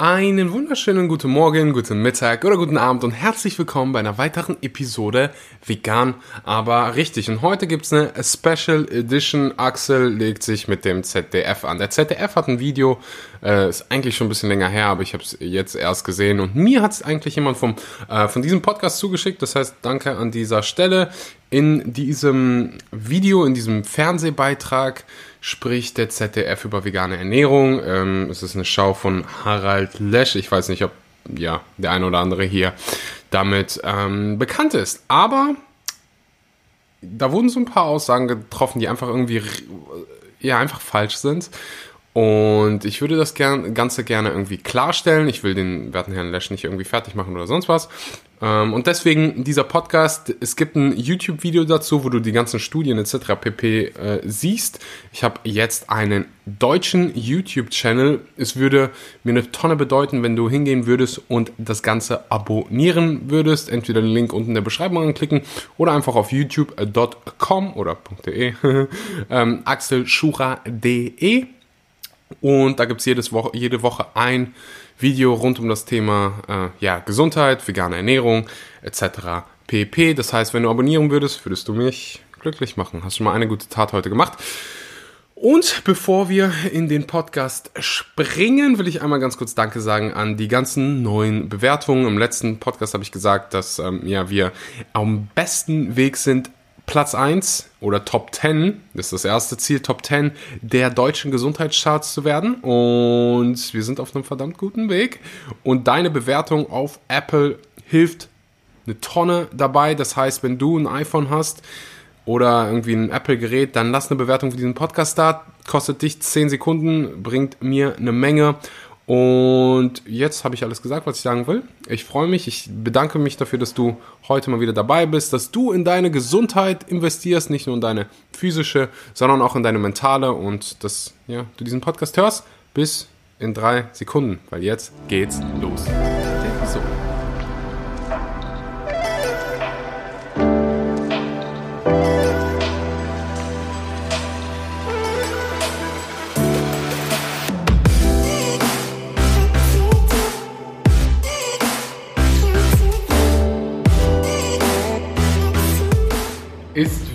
Einen wunderschönen guten Morgen, guten Mittag oder guten Abend und herzlich willkommen bei einer weiteren Episode Vegan, aber richtig. Und heute gibt's eine Special Edition. Axel legt sich mit dem ZDF an. Der ZDF hat ein Video, äh, ist eigentlich schon ein bisschen länger her, aber ich habe es jetzt erst gesehen und mir hat es eigentlich jemand vom, äh, von diesem Podcast zugeschickt. Das heißt, danke an dieser Stelle. In diesem Video, in diesem Fernsehbeitrag spricht der ZDF über vegane Ernährung. Ähm, es ist eine Schau von Harald Lesch. Ich weiß nicht, ob ja, der eine oder andere hier damit ähm, bekannt ist. Aber da wurden so ein paar Aussagen getroffen, die einfach irgendwie ja einfach falsch sind. Und ich würde das Ganze gerne irgendwie klarstellen. Ich will den werten Herrn Lesch nicht irgendwie fertig machen oder sonst was. Ähm, und deswegen dieser Podcast. Es gibt ein YouTube-Video dazu, wo du die ganzen Studien etc. pp. Äh, siehst. Ich habe jetzt einen deutschen YouTube-Channel. Es würde mir eine Tonne bedeuten, wenn du hingehen würdest und das Ganze abonnieren würdest. Entweder den Link unten in der Beschreibung anklicken oder einfach auf youtube.com oder .de ähm, axelschura.de und da gibt's jedes Woche, jede Woche ein Video rund um das Thema äh, ja, Gesundheit, vegane Ernährung etc. pp. Das heißt, wenn du abonnieren würdest, würdest du mich glücklich machen. Hast schon mal eine gute Tat heute gemacht. Und bevor wir in den Podcast springen, will ich einmal ganz kurz Danke sagen an die ganzen neuen Bewertungen. Im letzten Podcast habe ich gesagt, dass ähm, ja, wir am besten Weg sind, Platz 1 oder Top 10, das ist das erste Ziel, Top 10 der deutschen Gesundheitscharts zu werden. Und wir sind auf einem verdammt guten Weg. Und deine Bewertung auf Apple hilft eine Tonne dabei. Das heißt, wenn du ein iPhone hast oder irgendwie ein Apple-Gerät, dann lass eine Bewertung für diesen Podcast da. Kostet dich 10 Sekunden, bringt mir eine Menge. Und jetzt habe ich alles gesagt, was ich sagen will. Ich freue mich, ich bedanke mich dafür, dass du heute mal wieder dabei bist, dass du in deine Gesundheit investierst, nicht nur in deine physische, sondern auch in deine mentale und dass ja, du diesen Podcast hörst. Bis in drei Sekunden, weil jetzt geht's los. So.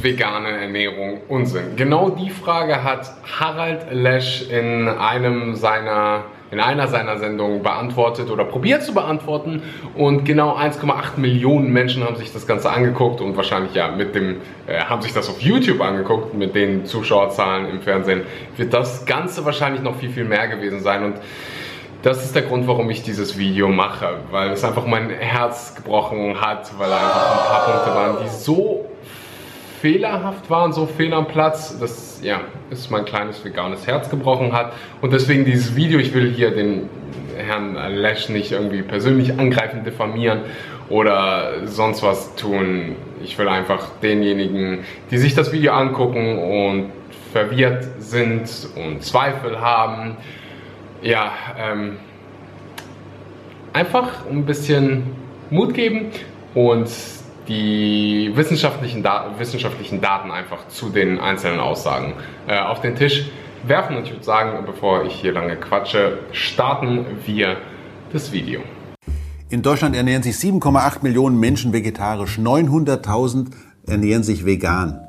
Vegane Ernährung Unsinn? Genau die Frage hat Harald Lesch in einem seiner in einer seiner Sendungen beantwortet oder probiert zu beantworten. Und genau 1,8 Millionen Menschen haben sich das Ganze angeguckt und wahrscheinlich ja mit dem äh, haben sich das auf YouTube angeguckt mit den Zuschauerzahlen im Fernsehen. Wird das Ganze wahrscheinlich noch viel viel mehr gewesen sein. Und das ist der Grund, warum ich dieses Video mache, weil es einfach mein Herz gebrochen hat, weil einfach ein paar Punkte waren, die so fehlerhaft waren, so fehl am Platz, dass ja, es mein kleines veganes Herz gebrochen hat. Und deswegen dieses Video, ich will hier den Herrn Lesch nicht irgendwie persönlich angreifen, diffamieren oder sonst was tun. Ich will einfach denjenigen, die sich das Video angucken und verwirrt sind und Zweifel haben, ja, ähm, einfach ein bisschen Mut geben und die wissenschaftlichen, da wissenschaftlichen Daten einfach zu den einzelnen Aussagen äh, auf den Tisch werfen. Und ich würde sagen, bevor ich hier lange quatsche, starten wir das Video. In Deutschland ernähren sich 7,8 Millionen Menschen vegetarisch, 900.000 ernähren sich vegan.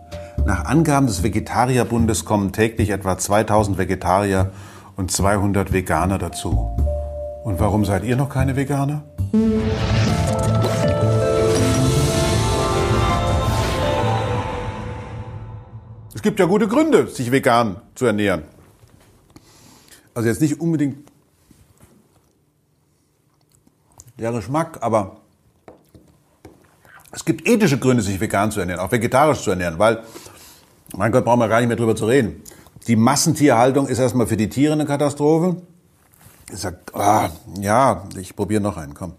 Nach Angaben des Vegetarierbundes kommen täglich etwa 2000 Vegetarier und 200 Veganer dazu. Und warum seid ihr noch keine Veganer? Es gibt ja gute Gründe, sich vegan zu ernähren. Also jetzt nicht unbedingt der Geschmack, aber es gibt ethische Gründe, sich vegan zu ernähren, auch vegetarisch zu ernähren, weil, mein Gott, brauchen wir gar nicht mehr drüber zu reden. Die Massentierhaltung ist erstmal für die Tiere eine Katastrophe. Ich sag, ah, ja, ich probiere noch einen, komm.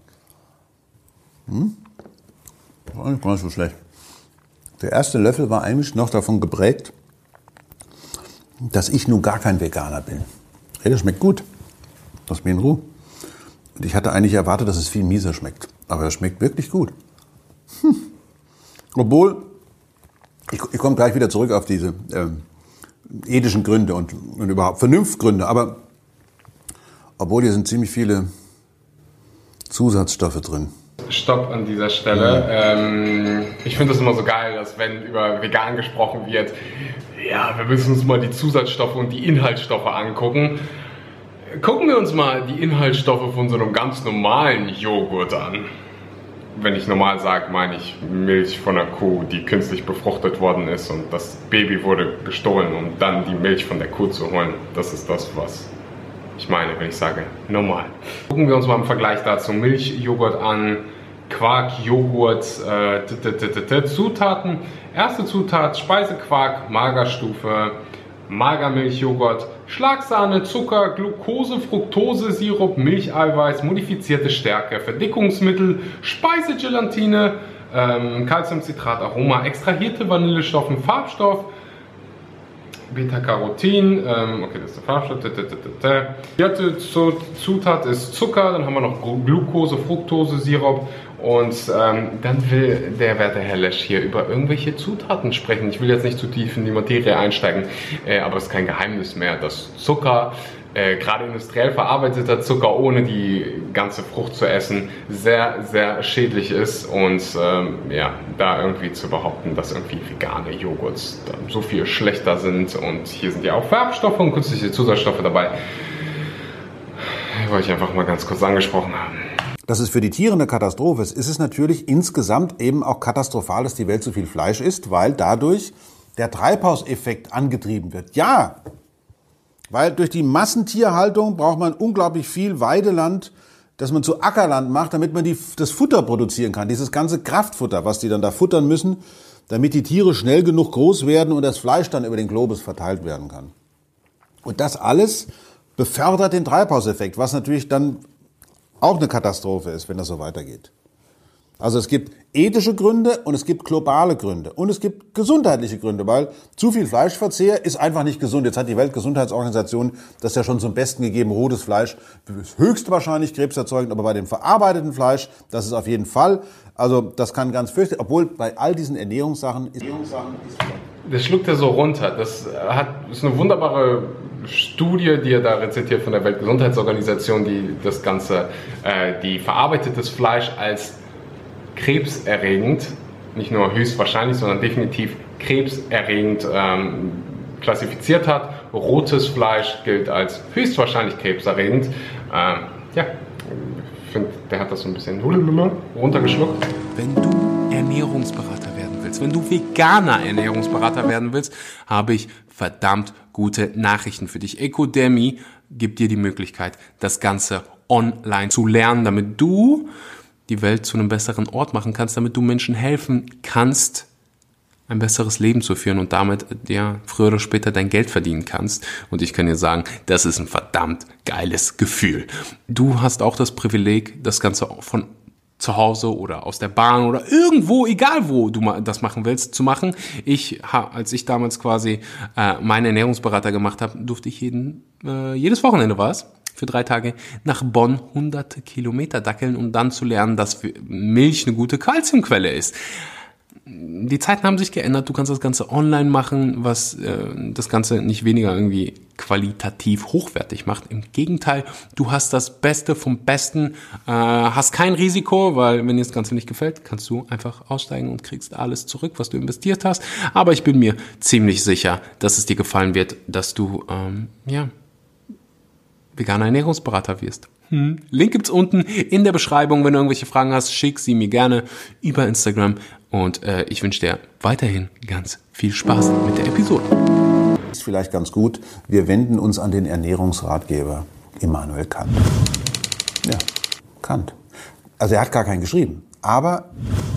Hm? War nicht so schlecht. Der erste Löffel war eigentlich noch davon geprägt, dass ich nun gar kein Veganer bin. Hey, das schmeckt gut. Lass mich in Ruhe. Und ich hatte eigentlich erwartet, dass es viel mieser schmeckt. Aber es schmeckt wirklich gut. Hm. Obwohl, ich, ich komme gleich wieder zurück auf diese ähm, ethischen Gründe und, und überhaupt Vernunftgründe. Aber obwohl hier sind ziemlich viele Zusatzstoffe drin. Stopp an dieser Stelle. Ähm, ich finde das immer so geil, dass wenn über vegan gesprochen wird, ja, wir müssen uns mal die Zusatzstoffe und die Inhaltsstoffe angucken. Gucken wir uns mal die Inhaltsstoffe von so einem ganz normalen Joghurt an. Wenn ich normal sage, meine ich Milch von einer Kuh, die künstlich befruchtet worden ist und das Baby wurde gestohlen, um dann die Milch von der Kuh zu holen. Das ist das, was ich meine, wenn ich sage normal. Gucken wir uns mal im Vergleich dazu Milchjoghurt an, Quark, Joghurt, äh, Zutaten. Erste Zutat Speisequark, Magerstufe, Magermilchjoghurt, Schlagsahne, Zucker, Glucose, Fructose, Sirup, Milcheiweiß, modifizierte Stärke, Verdickungsmittel, Speisegelatine, ähm, Calciumcitrat, Aroma, extrahierte Vanillestoffen, Farbstoff, Beta-Carotin, ähm, okay, das ist der Farbstoff. Die vierte Zutat ist Zucker, dann haben wir noch Glucose, Fructose, Sirup und ähm, dann will der werte Herr Lesch hier über irgendwelche Zutaten sprechen. Ich will jetzt nicht zu tief in die Materie einsteigen, äh, aber es ist kein Geheimnis mehr, dass Zucker äh, gerade industriell verarbeiteter Zucker ohne die ganze Frucht zu essen sehr, sehr schädlich ist. Und ähm, ja, da irgendwie zu behaupten, dass irgendwie vegane Joghurts so viel schlechter sind und hier sind ja auch Farbstoffe und künstliche Zusatzstoffe dabei, wollte ich einfach mal ganz kurz angesprochen haben. Dass es für die Tiere eine Katastrophe ist, ist es natürlich insgesamt eben auch katastrophal, dass die Welt so viel Fleisch isst, weil dadurch der Treibhauseffekt angetrieben wird. Ja, weil durch die Massentierhaltung braucht man unglaublich viel Weideland, das man zu Ackerland macht, damit man die, das Futter produzieren kann. Dieses ganze Kraftfutter, was die dann da futtern müssen, damit die Tiere schnell genug groß werden und das Fleisch dann über den Globus verteilt werden kann. Und das alles befördert den Treibhauseffekt, was natürlich dann auch eine Katastrophe ist, wenn das so weitergeht. Also es gibt ethische Gründe und es gibt globale Gründe und es gibt gesundheitliche Gründe, weil zu viel Fleischverzehr ist einfach nicht gesund. Jetzt hat die Weltgesundheitsorganisation das ja schon zum Besten gegeben. Rotes Fleisch ist höchstwahrscheinlich krebserzeugend, aber bei dem verarbeiteten Fleisch, das ist auf jeden Fall. Also das kann ganz fürchterlich, obwohl bei all diesen Ernährungssachen ist... Das schluckt er so runter. Das hat, ist eine wunderbare Studie, die er da rezitiert von der Weltgesundheitsorganisation, die das Ganze, äh, die verarbeitetes Fleisch als krebserregend, nicht nur höchstwahrscheinlich, sondern definitiv krebserregend ähm, klassifiziert hat. Rotes Fleisch gilt als höchstwahrscheinlich krebserregend. Ähm, ja, ich finde, der hat das so ein bisschen runtergeschluckt. Wenn du Ernährungsberater werden willst, wenn du veganer Ernährungsberater werden willst, habe ich verdammt gute Nachrichten für dich. Ecodemy gibt dir die Möglichkeit, das Ganze online zu lernen, damit du die Welt zu einem besseren Ort machen kannst, damit du Menschen helfen kannst, ein besseres Leben zu führen und damit ja früher oder später dein Geld verdienen kannst. Und ich kann dir sagen, das ist ein verdammt geiles Gefühl. Du hast auch das Privileg, das Ganze von zu Hause oder aus der Bahn oder irgendwo, egal wo du das machen willst, zu machen. Ich, als ich damals quasi äh, meinen Ernährungsberater gemacht habe, durfte ich jeden, äh, jedes Wochenende war es, für drei Tage nach Bonn hunderte Kilometer dackeln, um dann zu lernen, dass Milch eine gute Kalziumquelle ist. Die Zeiten haben sich geändert. Du kannst das Ganze online machen, was äh, das Ganze nicht weniger irgendwie qualitativ hochwertig macht. Im Gegenteil, du hast das Beste vom Besten, äh, hast kein Risiko, weil wenn dir das Ganze nicht gefällt, kannst du einfach aussteigen und kriegst alles zurück, was du investiert hast. Aber ich bin mir ziemlich sicher, dass es dir gefallen wird, dass du ähm, ja veganer Ernährungsberater wirst. Hm. Link gibt's unten in der Beschreibung. Wenn du irgendwelche Fragen hast, schick sie mir gerne über Instagram. Und äh, ich wünsche dir weiterhin ganz viel Spaß mit der Episode. Ist vielleicht ganz gut. Wir wenden uns an den Ernährungsratgeber Immanuel Kant. Ja, Kant. Also er hat gar keinen geschrieben, aber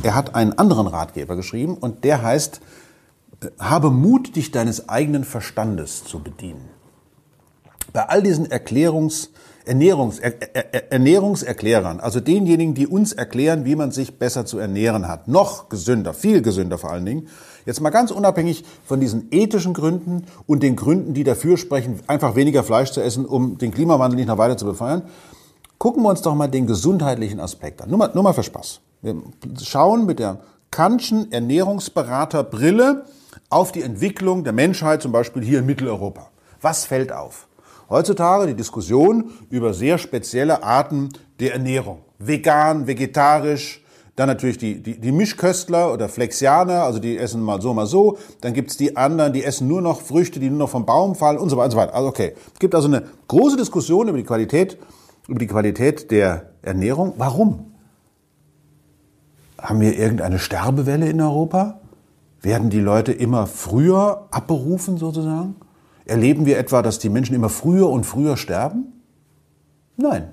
er hat einen anderen Ratgeber geschrieben und der heißt, äh, habe Mut, dich deines eigenen Verstandes zu bedienen bei all diesen Erklärungs, Ernährungs, er, er, Ernährungserklärern, also denjenigen, die uns erklären, wie man sich besser zu ernähren hat, noch gesünder, viel gesünder vor allen Dingen, jetzt mal ganz unabhängig von diesen ethischen Gründen und den Gründen, die dafür sprechen, einfach weniger Fleisch zu essen, um den Klimawandel nicht noch weiter zu befeuern, gucken wir uns doch mal den gesundheitlichen Aspekt an. Nur mal, nur mal für Spaß. Wir schauen mit der Kantschen Ernährungsberaterbrille auf die Entwicklung der Menschheit, zum Beispiel hier in Mitteleuropa. Was fällt auf? Heutzutage die Diskussion über sehr spezielle Arten der Ernährung. vegan, vegetarisch, dann natürlich die, die, die Mischköstler oder Flexianer, also die essen mal so, mal so. Dann gibt's die anderen, die essen nur noch Früchte, die nur noch vom Baum fallen und so weiter und so weiter. Also okay, es gibt also eine große Diskussion über die Qualität, über die Qualität der Ernährung. Warum? Haben wir irgendeine Sterbewelle in Europa? Werden die Leute immer früher abberufen sozusagen? Erleben wir etwa, dass die Menschen immer früher und früher sterben? Nein.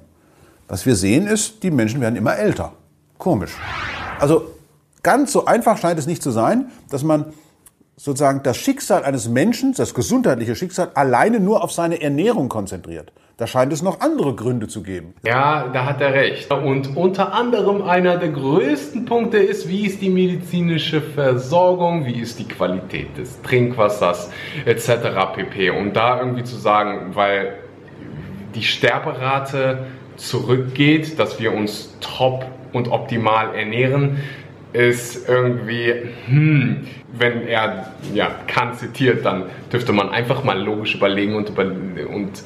Was wir sehen ist, die Menschen werden immer älter. Komisch. Also ganz so einfach scheint es nicht zu sein, dass man sozusagen das Schicksal eines Menschen, das gesundheitliche Schicksal, alleine nur auf seine Ernährung konzentriert. Da scheint es noch andere Gründe zu geben. Ja, da hat er recht. Und unter anderem einer der größten Punkte ist, wie ist die medizinische Versorgung, wie ist die Qualität des Trinkwassers etc. pp. Und da irgendwie zu sagen, weil die Sterberate zurückgeht, dass wir uns top und optimal ernähren, ist irgendwie, hm, wenn er ja, Kant zitiert, dann dürfte man einfach mal logisch überlegen und, über, und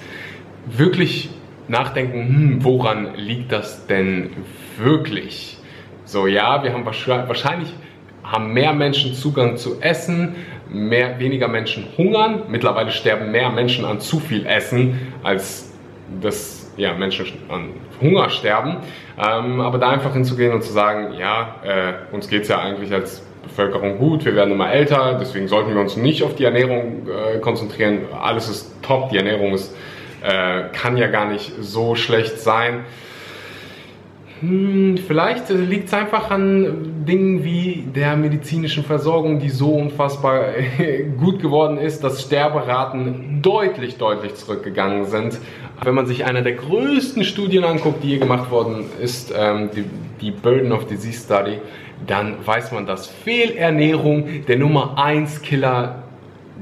wirklich nachdenken, hm, woran liegt das denn wirklich? So, ja, wir haben wahrscheinlich haben mehr Menschen Zugang zu Essen, mehr, weniger Menschen hungern. Mittlerweile sterben mehr Menschen an zu viel Essen, als das ja, Menschen an Hunger sterben. Ähm, aber da einfach hinzugehen und zu sagen, ja, äh, uns geht es ja eigentlich als Bevölkerung gut, wir werden immer älter, deswegen sollten wir uns nicht auf die Ernährung äh, konzentrieren. Alles ist top, die Ernährung ist, äh, kann ja gar nicht so schlecht sein. Hm, vielleicht liegt es einfach an Dingen wie der medizinischen Versorgung, die so unfassbar gut geworden ist, dass Sterberaten deutlich, deutlich zurückgegangen sind. Wenn man sich eine der größten Studien anguckt, die je gemacht worden ist, ähm, die, die Burden of Disease Study, dann weiß man, dass Fehlernährung der Nummer 1 Killer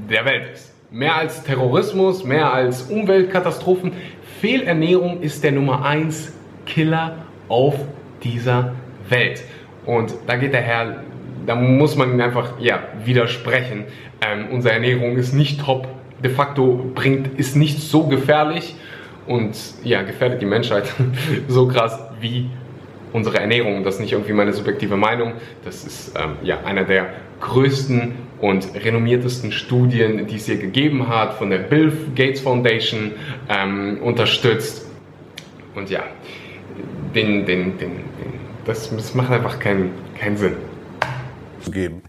der Welt ist. Mehr als Terrorismus, mehr als Umweltkatastrophen. Fehlernährung ist der Nummer 1 Killer auf dieser Welt. Und da geht der Herr, da muss man ihn einfach ja, widersprechen. Ähm, unsere Ernährung ist nicht top, de facto bringt, ist nicht so gefährlich und ja, gefährdet die Menschheit so krass wie unsere Ernährung. Das ist nicht irgendwie meine subjektive Meinung. Das ist ähm, ja einer der größten und renommiertesten Studien, die es hier gegeben hat, von der Bill Gates Foundation ähm, unterstützt. Und ja, den, den, den, das, das macht einfach keinen, keinen Sinn.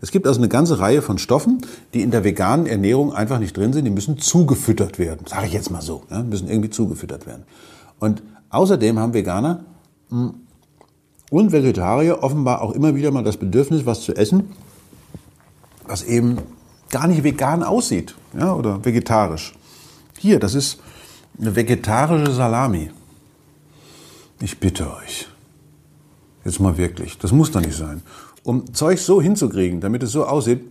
Es gibt also eine ganze Reihe von Stoffen, die in der veganen Ernährung einfach nicht drin sind. Die müssen zugefüttert werden. Sage ich jetzt mal so. Ja, müssen irgendwie zugefüttert werden. Und außerdem haben Veganer hm, und Vegetarier offenbar auch immer wieder mal das Bedürfnis, was zu essen, was eben gar nicht vegan aussieht ja, oder vegetarisch. Hier, das ist eine vegetarische Salami. Ich bitte euch. Jetzt mal wirklich. Das muss doch nicht sein. Um Zeug so hinzukriegen, damit es so aussieht,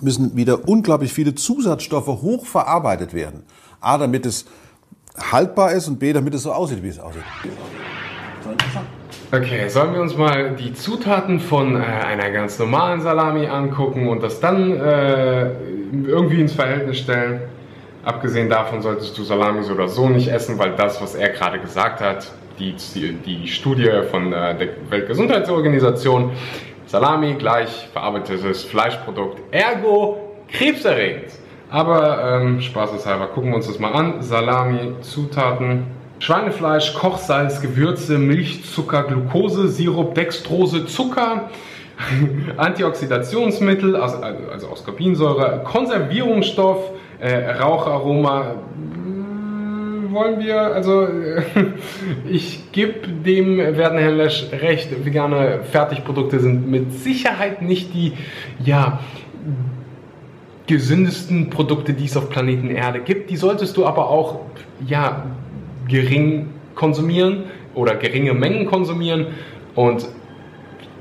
müssen wieder unglaublich viele Zusatzstoffe hochverarbeitet werden. A, damit es haltbar ist und B, damit es so aussieht, wie es aussieht. Okay, sollen wir uns mal die Zutaten von äh, einer ganz normalen Salami angucken und das dann äh, irgendwie ins Verhältnis stellen? Abgesehen davon solltest du Salami so oder so nicht essen, weil das, was er gerade gesagt hat, die, die Studie von äh, der Weltgesundheitsorganisation, Salami gleich verarbeitetes Fleischprodukt, ergo krebserregend. Aber ähm, spaßeshalber gucken wir uns das mal an. Salami, Zutaten, Schweinefleisch, Kochsalz, Gewürze, Milch, Zucker, Glucose, Sirup, Dextrose, Zucker, Antioxidationsmittel, also, also Ascorbinsäure, Konservierungsstoff, äh, Raucharoma, wollen wir, also ich gebe dem werten Herrn Lesch recht, vegane Fertigprodukte sind mit Sicherheit nicht die, ja, gesündesten Produkte, die es auf Planeten Erde gibt. Die solltest du aber auch, ja, gering konsumieren oder geringe Mengen konsumieren und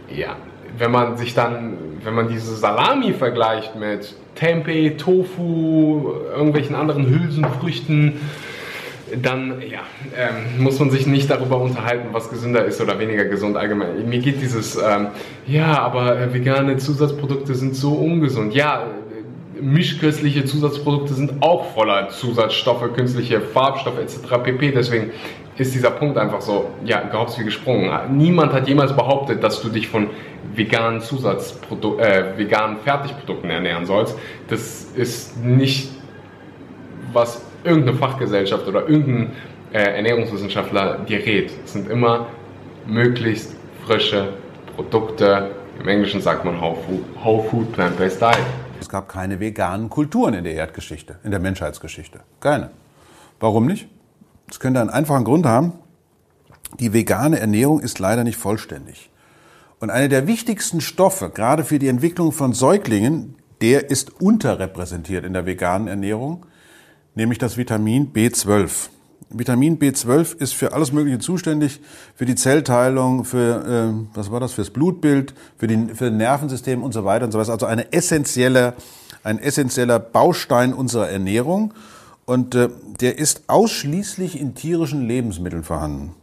ja, wenn man sich dann, wenn man diese Salami vergleicht mit Tempeh, Tofu, irgendwelchen anderen Hülsenfrüchten, dann ja, ähm, muss man sich nicht darüber unterhalten, was gesünder ist oder weniger gesund allgemein. Mir geht dieses, ähm, ja, aber äh, vegane Zusatzprodukte sind so ungesund. Ja, mischköstliche Zusatzprodukte sind auch voller Zusatzstoffe, künstliche Farbstoffe etc. pp. Deswegen ist dieser Punkt einfach so, ja, gehopst wie gesprungen. Niemand hat jemals behauptet, dass du dich von veganen Zusatzprodukten, äh, veganen Fertigprodukten ernähren sollst. Das ist nicht, was irgendeine Fachgesellschaft oder irgendein äh, Ernährungswissenschaftler dir rät. Es sind immer möglichst frische Produkte. Im Englischen sagt man Whole Food, Whole Food Plant-Based Diet. Es gab keine veganen Kulturen in der Erdgeschichte, in der Menschheitsgeschichte. Keine. Warum nicht? Das könnte einen einfachen Grund haben. Die vegane Ernährung ist leider nicht vollständig. Und einer der wichtigsten Stoffe, gerade für die Entwicklung von Säuglingen, der ist unterrepräsentiert in der veganen Ernährung, nämlich das Vitamin B12. Vitamin B12 ist für alles Mögliche zuständig, für die Zellteilung, für, äh, was war das, fürs Blutbild, für, die, für das Nervensystem und so weiter und so weiter. Also eine essentielle, ein essentieller Baustein unserer Ernährung. Und äh, der ist ausschließlich in tierischen Lebensmitteln vorhanden.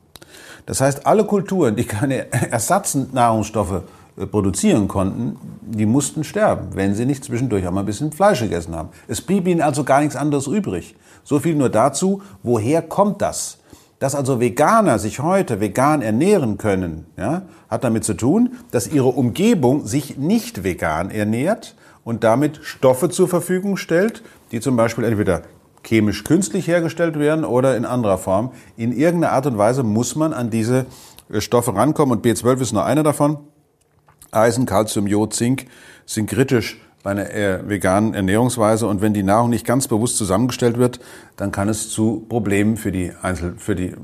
Das heißt, alle Kulturen, die keine Ersatznahrungsstoffe produzieren konnten, die mussten sterben, wenn sie nicht zwischendurch auch mal ein bisschen Fleisch gegessen haben. Es blieb ihnen also gar nichts anderes übrig. So viel nur dazu, woher kommt das? Dass also Veganer sich heute vegan ernähren können, ja, hat damit zu tun, dass ihre Umgebung sich nicht vegan ernährt und damit Stoffe zur Verfügung stellt, die zum Beispiel entweder chemisch künstlich hergestellt werden oder in anderer Form. In irgendeiner Art und Weise muss man an diese äh, Stoffe rankommen und B12 ist nur einer davon. Eisen, Calcium, Jod, Zink sind kritisch bei einer äh, veganen Ernährungsweise und wenn die Nahrung nicht ganz bewusst zusammengestellt wird, dann kann es zu Problemen für die Einzel für die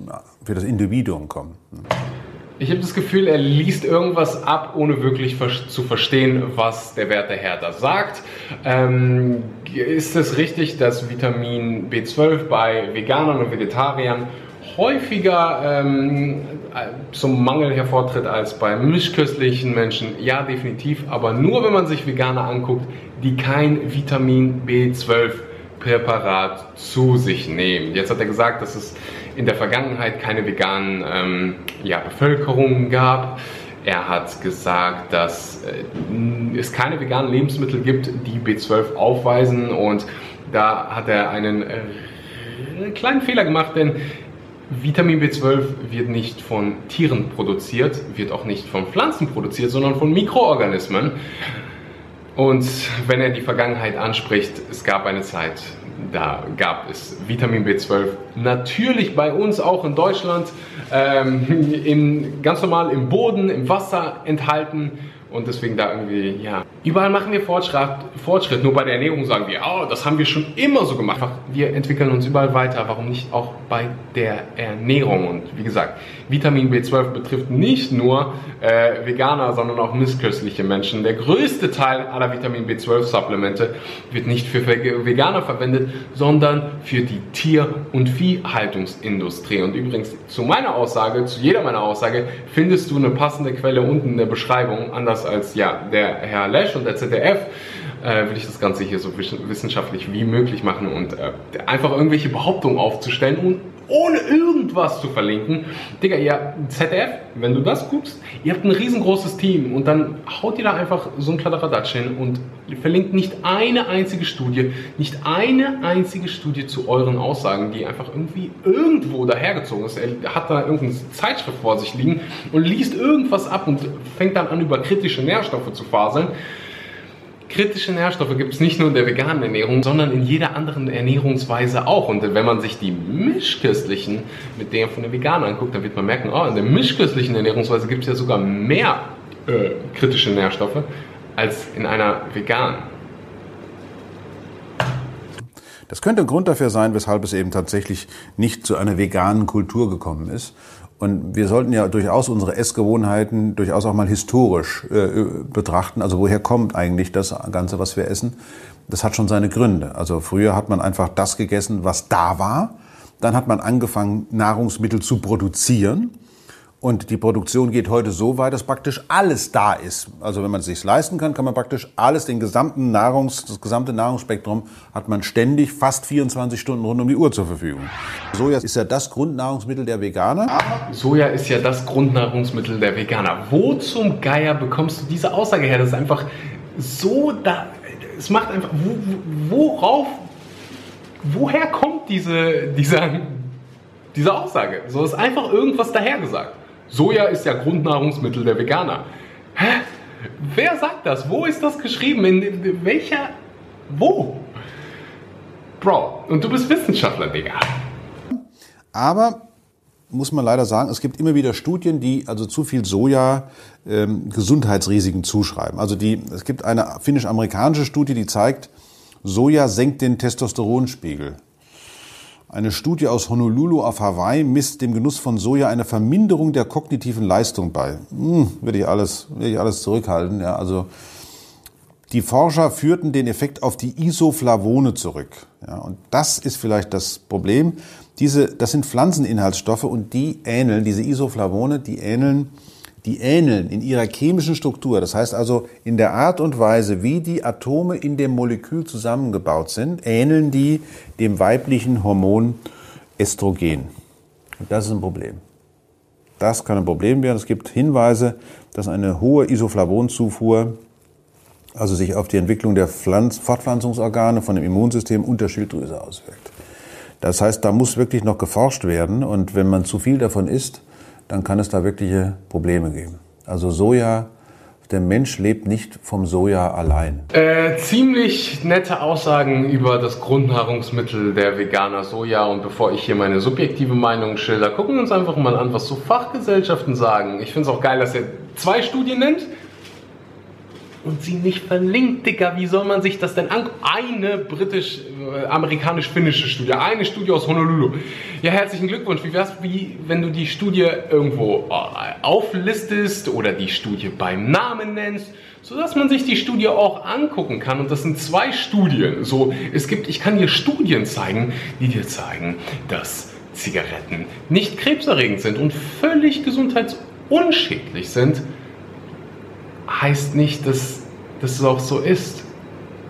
für das Individuum kommen. Ich habe das Gefühl, er liest irgendwas ab, ohne wirklich zu verstehen, was der werte Herr da sagt. Ähm, ist es richtig, dass Vitamin B12 bei Veganern und Vegetariern häufiger ähm, zum Mangel hervortritt als bei mischköstlichen Menschen? Ja, definitiv, aber nur wenn man sich Veganer anguckt, die kein Vitamin B12 Präparat zu sich nehmen. Jetzt hat er gesagt, dass es in der Vergangenheit keine veganen ähm, ja, Bevölkerungen gab. Er hat gesagt, dass äh, es keine veganen Lebensmittel gibt, die B12 aufweisen und da hat er einen äh, kleinen Fehler gemacht, denn Vitamin B12 wird nicht von Tieren produziert, wird auch nicht von Pflanzen produziert, sondern von Mikroorganismen. Und wenn er die Vergangenheit anspricht, es gab eine Zeit, da gab es Vitamin B12 natürlich bei uns auch in Deutschland ähm, im, ganz normal im Boden, im Wasser enthalten und deswegen da irgendwie, ja. Überall machen wir Fortschritt, Fortschritt. Nur bei der Ernährung sagen wir, oh, das haben wir schon immer so gemacht. Wir entwickeln uns überall weiter. Warum nicht auch bei der Ernährung? Und wie gesagt, Vitamin B12 betrifft nicht nur äh, Veganer, sondern auch missköstliche Menschen. Der größte Teil aller Vitamin B12-Supplemente wird nicht für Veganer verwendet, sondern für die Tier- und Viehhaltungsindustrie. Und übrigens, zu meiner Aussage, zu jeder meiner Aussage, findest du eine passende Quelle unten in der Beschreibung, anders als ja, der Herr Lesch und der ZDF, äh, will ich das Ganze hier so wissenschaftlich wie möglich machen und äh, einfach irgendwelche Behauptungen aufzustellen und ohne irgendwas zu verlinken. Digga, ihr ZDF, wenn du das guckst, ihr habt ein riesengroßes Team und dann haut ihr da einfach so ein Kladderadatsch hin und verlinkt nicht eine einzige Studie, nicht eine einzige Studie zu euren Aussagen, die einfach irgendwie irgendwo dahergezogen ist. Er hat da irgendeine Zeitschrift vor sich liegen und liest irgendwas ab und fängt dann an, über kritische Nährstoffe zu faseln. Kritische Nährstoffe gibt es nicht nur in der veganen Ernährung, sondern in jeder anderen Ernährungsweise auch. Und wenn man sich die mischköstlichen mit der von den Veganern anguckt, dann wird man merken, oh, in der mischköstlichen Ernährungsweise gibt es ja sogar mehr äh, kritische Nährstoffe als in einer veganen. Das könnte ein Grund dafür sein, weshalb es eben tatsächlich nicht zu einer veganen Kultur gekommen ist. Und wir sollten ja durchaus unsere Essgewohnheiten durchaus auch mal historisch äh, betrachten. Also woher kommt eigentlich das Ganze, was wir essen? Das hat schon seine Gründe. Also früher hat man einfach das gegessen, was da war. Dann hat man angefangen, Nahrungsmittel zu produzieren. Und die Produktion geht heute so weit, dass praktisch alles da ist. Also wenn man es sich leisten kann, kann man praktisch alles, den gesamten Nahrungs, das gesamte Nahrungsspektrum hat man ständig fast 24 Stunden rund um die Uhr zur Verfügung. Soja ist ja das Grundnahrungsmittel der Veganer. Soja ist ja das Grundnahrungsmittel der Veganer. Wo zum Geier bekommst du diese Aussage her? Das ist einfach so da. Es macht einfach. Worauf. Woher kommt diese, dieser diese Aussage. So ist einfach irgendwas dahergesagt. Soja ist ja Grundnahrungsmittel der Veganer. Hä? Wer sagt das? Wo ist das geschrieben? In welcher. Wo? Bro, und du bist Wissenschaftler, Digga. Aber muss man leider sagen, es gibt immer wieder Studien, die also zu viel Soja ähm, Gesundheitsrisiken zuschreiben. Also die, es gibt eine finnisch-amerikanische Studie, die zeigt, Soja senkt den Testosteronspiegel. Eine Studie aus Honolulu auf Hawaii misst dem Genuss von Soja eine Verminderung der kognitiven Leistung bei. Hm, würde ich alles, würde ich alles zurückhalten. Ja, also die Forscher führten den Effekt auf die Isoflavone zurück. Ja, und das ist vielleicht das Problem. Diese, das sind Pflanzeninhaltsstoffe und die ähneln, diese Isoflavone, die ähneln, die ähneln in ihrer chemischen Struktur. Das heißt also in der Art und Weise, wie die Atome in dem Molekül zusammengebaut sind, ähneln die dem weiblichen Hormon Östrogen. Und das ist ein Problem. Das kann ein Problem werden. Es gibt Hinweise, dass eine hohe Isoflavonzufuhr also sich auf die Entwicklung der Pflanz Fortpflanzungsorgane von dem Immunsystem und der Schilddrüse auswirkt. Das heißt, da muss wirklich noch geforscht werden und wenn man zu viel davon isst, dann kann es da wirkliche Probleme geben. Also Soja, der Mensch lebt nicht vom Soja allein. Äh, ziemlich nette Aussagen über das Grundnahrungsmittel der Veganer Soja. Und bevor ich hier meine subjektive Meinung schilder, gucken wir uns einfach mal an, was so Fachgesellschaften sagen. Ich finde es auch geil, dass er zwei Studien nennt und sie nicht verlinkt, Digga. Wie soll man sich das denn angucken? Eine britisch-amerikanisch-finnische Studie, eine Studie aus Honolulu. Ja, herzlichen Glückwunsch. Wie wär's, wie, wenn du die Studie irgendwo äh, auflistest oder die Studie beim Namen nennst? sodass man sich die Studie auch angucken kann. Und das sind zwei Studien. So, es gibt, ich kann dir Studien zeigen, die dir zeigen, dass Zigaretten nicht krebserregend sind und völlig gesundheitsunschädlich sind heißt nicht, dass, dass es auch so ist.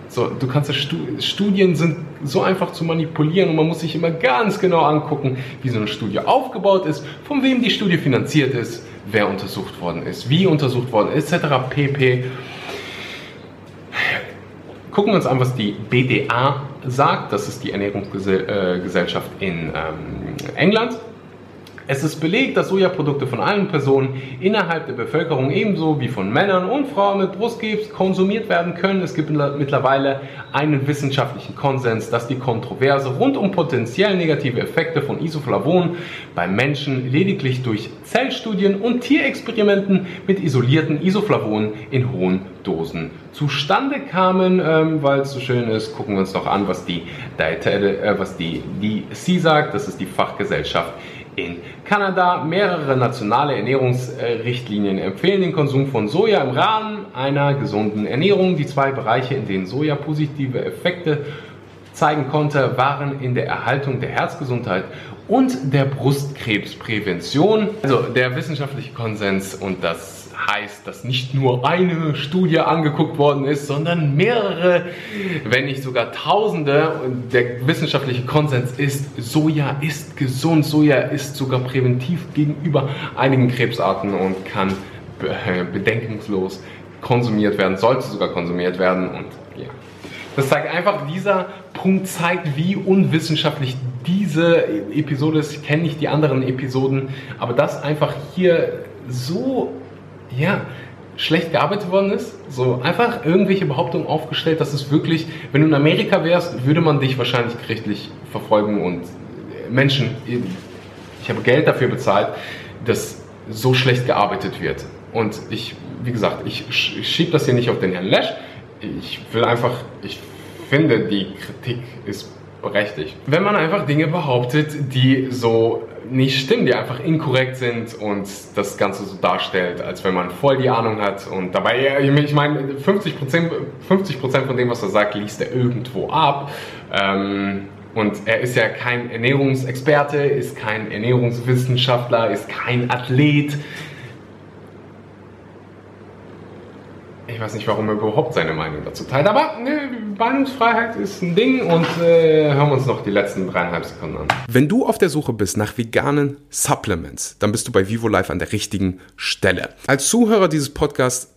So, du kannst Studien sind so einfach zu manipulieren und man muss sich immer ganz genau angucken, wie so eine Studie aufgebaut ist, von wem die Studie finanziert ist, wer untersucht worden ist, wie untersucht worden ist, etc. pp. Gucken wir uns an, was die BDA sagt. Das ist die Ernährungsgesellschaft in ähm, England. Es ist belegt, dass Sojaprodukte von allen Personen innerhalb der Bevölkerung ebenso wie von Männern und Frauen mit Brustkrebs konsumiert werden können. Es gibt mittlerweile einen wissenschaftlichen Konsens, dass die Kontroverse rund um potenziell negative Effekte von Isoflavon beim Menschen lediglich durch Zellstudien und Tierexperimenten mit isolierten Isoflavonen in hohen Dosen zustande kamen. Ähm, Weil es so schön ist, gucken wir uns noch an, was die, äh, was die, die C sagt. Das ist die Fachgesellschaft in Kanada. Mehrere nationale Ernährungsrichtlinien empfehlen den Konsum von Soja im Rahmen einer gesunden Ernährung. Die zwei Bereiche, in denen Soja positive Effekte zeigen konnte, waren in der Erhaltung der Herzgesundheit und der Brustkrebsprävention. Also der wissenschaftliche Konsens und das heißt, dass nicht nur eine Studie angeguckt worden ist, sondern mehrere, wenn nicht sogar Tausende. Und der wissenschaftliche Konsens ist, Soja ist gesund, Soja ist sogar präventiv gegenüber einigen Krebsarten und kann bedenkungslos konsumiert werden, sollte sogar konsumiert werden und ja. Das zeigt einfach, dieser Punkt zeigt, wie unwissenschaftlich diese Episode ist. Ich kenne nicht die anderen Episoden, aber das einfach hier so ja, schlecht gearbeitet worden ist. So einfach irgendwelche Behauptungen aufgestellt, dass es wirklich, wenn du in Amerika wärst, würde man dich wahrscheinlich gerichtlich verfolgen und Menschen, ich habe Geld dafür bezahlt, dass so schlecht gearbeitet wird. Und ich, wie gesagt, ich schiebe das hier nicht auf den Herrn Lesch. Ich will einfach, ich finde, die Kritik ist berechtigt. Wenn man einfach Dinge behauptet, die so nicht stimmen, die einfach inkorrekt sind und das Ganze so darstellt, als wenn man voll die Ahnung hat und dabei, ich meine, 50%, 50 von dem, was er sagt, liest er irgendwo ab. Ähm, und er ist ja kein Ernährungsexperte, ist kein Ernährungswissenschaftler, ist kein Athlet. Ich weiß nicht, warum er überhaupt seine Meinung dazu teilt, aber ne, Meinungsfreiheit ist ein Ding und äh, hören wir uns noch die letzten dreieinhalb Sekunden an. Wenn du auf der Suche bist nach veganen Supplements, dann bist du bei Vivo Life an der richtigen Stelle. Als Zuhörer dieses Podcasts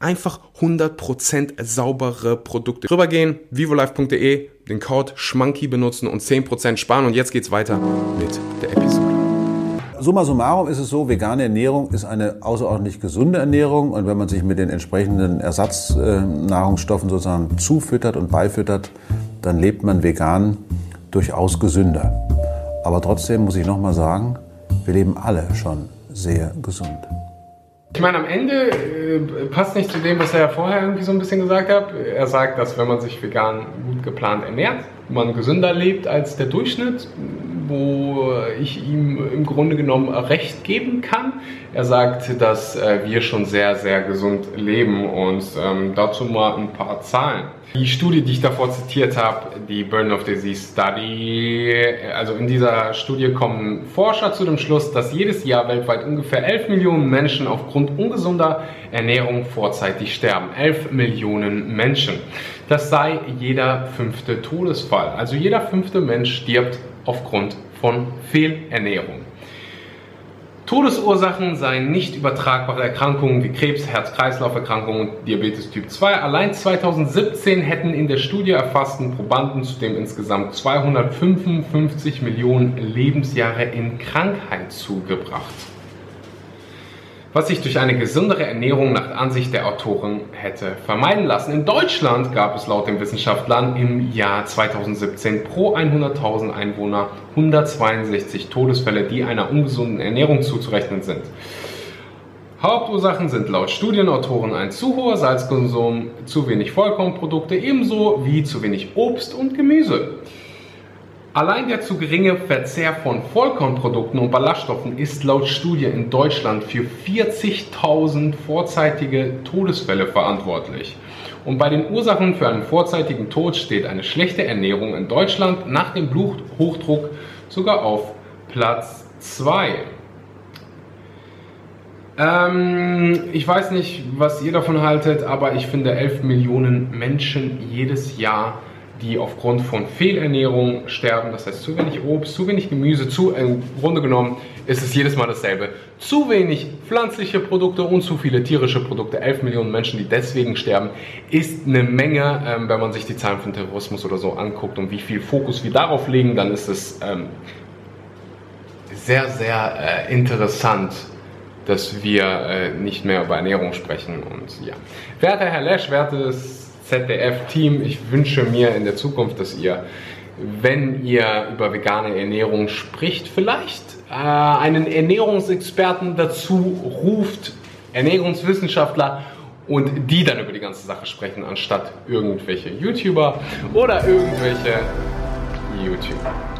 einfach 100% saubere Produkte. Rübergehen, vivolife.de, den Code SCHMANKY benutzen und 10% sparen und jetzt geht's weiter mit der Episode. Summa summarum ist es so, vegane Ernährung ist eine außerordentlich gesunde Ernährung und wenn man sich mit den entsprechenden Ersatznahrungsstoffen sozusagen zufüttert und beifüttert, dann lebt man vegan durchaus gesünder. Aber trotzdem muss ich nochmal sagen, wir leben alle schon sehr gesund. Ich meine, am Ende äh, passt nicht zu dem, was er ja vorher irgendwie so ein bisschen gesagt hat. Er sagt, dass wenn man sich vegan gut geplant ernährt, man gesünder lebt als der Durchschnitt, wo ich ihm im Grunde genommen recht geben kann. Er sagt, dass äh, wir schon sehr, sehr gesund leben und ähm, dazu mal ein paar Zahlen. Die Studie, die ich davor zitiert habe, die Burden of Disease Study, also in dieser Studie kommen Forscher zu dem Schluss, dass jedes Jahr weltweit ungefähr 11 Millionen Menschen aufgrund ungesunder Ernährung vorzeitig sterben. 11 Millionen Menschen. Das sei jeder fünfte Todesfall. Also jeder fünfte Mensch stirbt aufgrund von Fehlernährung. Todesursachen seien nicht übertragbare Erkrankungen wie Krebs, Herz-Kreislauf-Erkrankungen und Diabetes Typ 2. Allein 2017 hätten in der Studie erfassten Probanden zudem insgesamt 255 Millionen Lebensjahre in Krankheit zugebracht was sich durch eine gesündere Ernährung nach Ansicht der Autoren hätte vermeiden lassen. In Deutschland gab es laut den Wissenschaftlern im Jahr 2017 pro 100.000 Einwohner 162 Todesfälle, die einer ungesunden Ernährung zuzurechnen sind. Hauptursachen sind laut Studienautoren ein zu hoher Salzkonsum, zu wenig Vollkornprodukte, ebenso wie zu wenig Obst und Gemüse. Allein der zu geringe Verzehr von Vollkornprodukten und Ballaststoffen ist laut Studie in Deutschland für 40.000 vorzeitige Todesfälle verantwortlich. Und bei den Ursachen für einen vorzeitigen Tod steht eine schlechte Ernährung in Deutschland nach dem Bluthochdruck sogar auf Platz 2. Ähm, ich weiß nicht, was ihr davon haltet, aber ich finde 11 Millionen Menschen jedes Jahr die aufgrund von Fehlernährung sterben. Das heißt, zu wenig Obst, zu wenig Gemüse, zu, im Grunde genommen ist es jedes Mal dasselbe. Zu wenig pflanzliche Produkte und zu viele tierische Produkte. 11 Millionen Menschen, die deswegen sterben, ist eine Menge. Ähm, wenn man sich die Zahlen von Terrorismus oder so anguckt und wie viel Fokus wir darauf legen, dann ist es ähm, sehr, sehr äh, interessant dass wir äh, nicht mehr über Ernährung sprechen. Und ja, werter Herr Lesch, wertes ZDF-Team. Ich wünsche mir in der Zukunft, dass ihr, wenn ihr über vegane Ernährung spricht, vielleicht äh, einen Ernährungsexperten dazu ruft, Ernährungswissenschaftler und die dann über die ganze Sache sprechen, anstatt irgendwelche YouTuber oder irgendwelche YouTuber.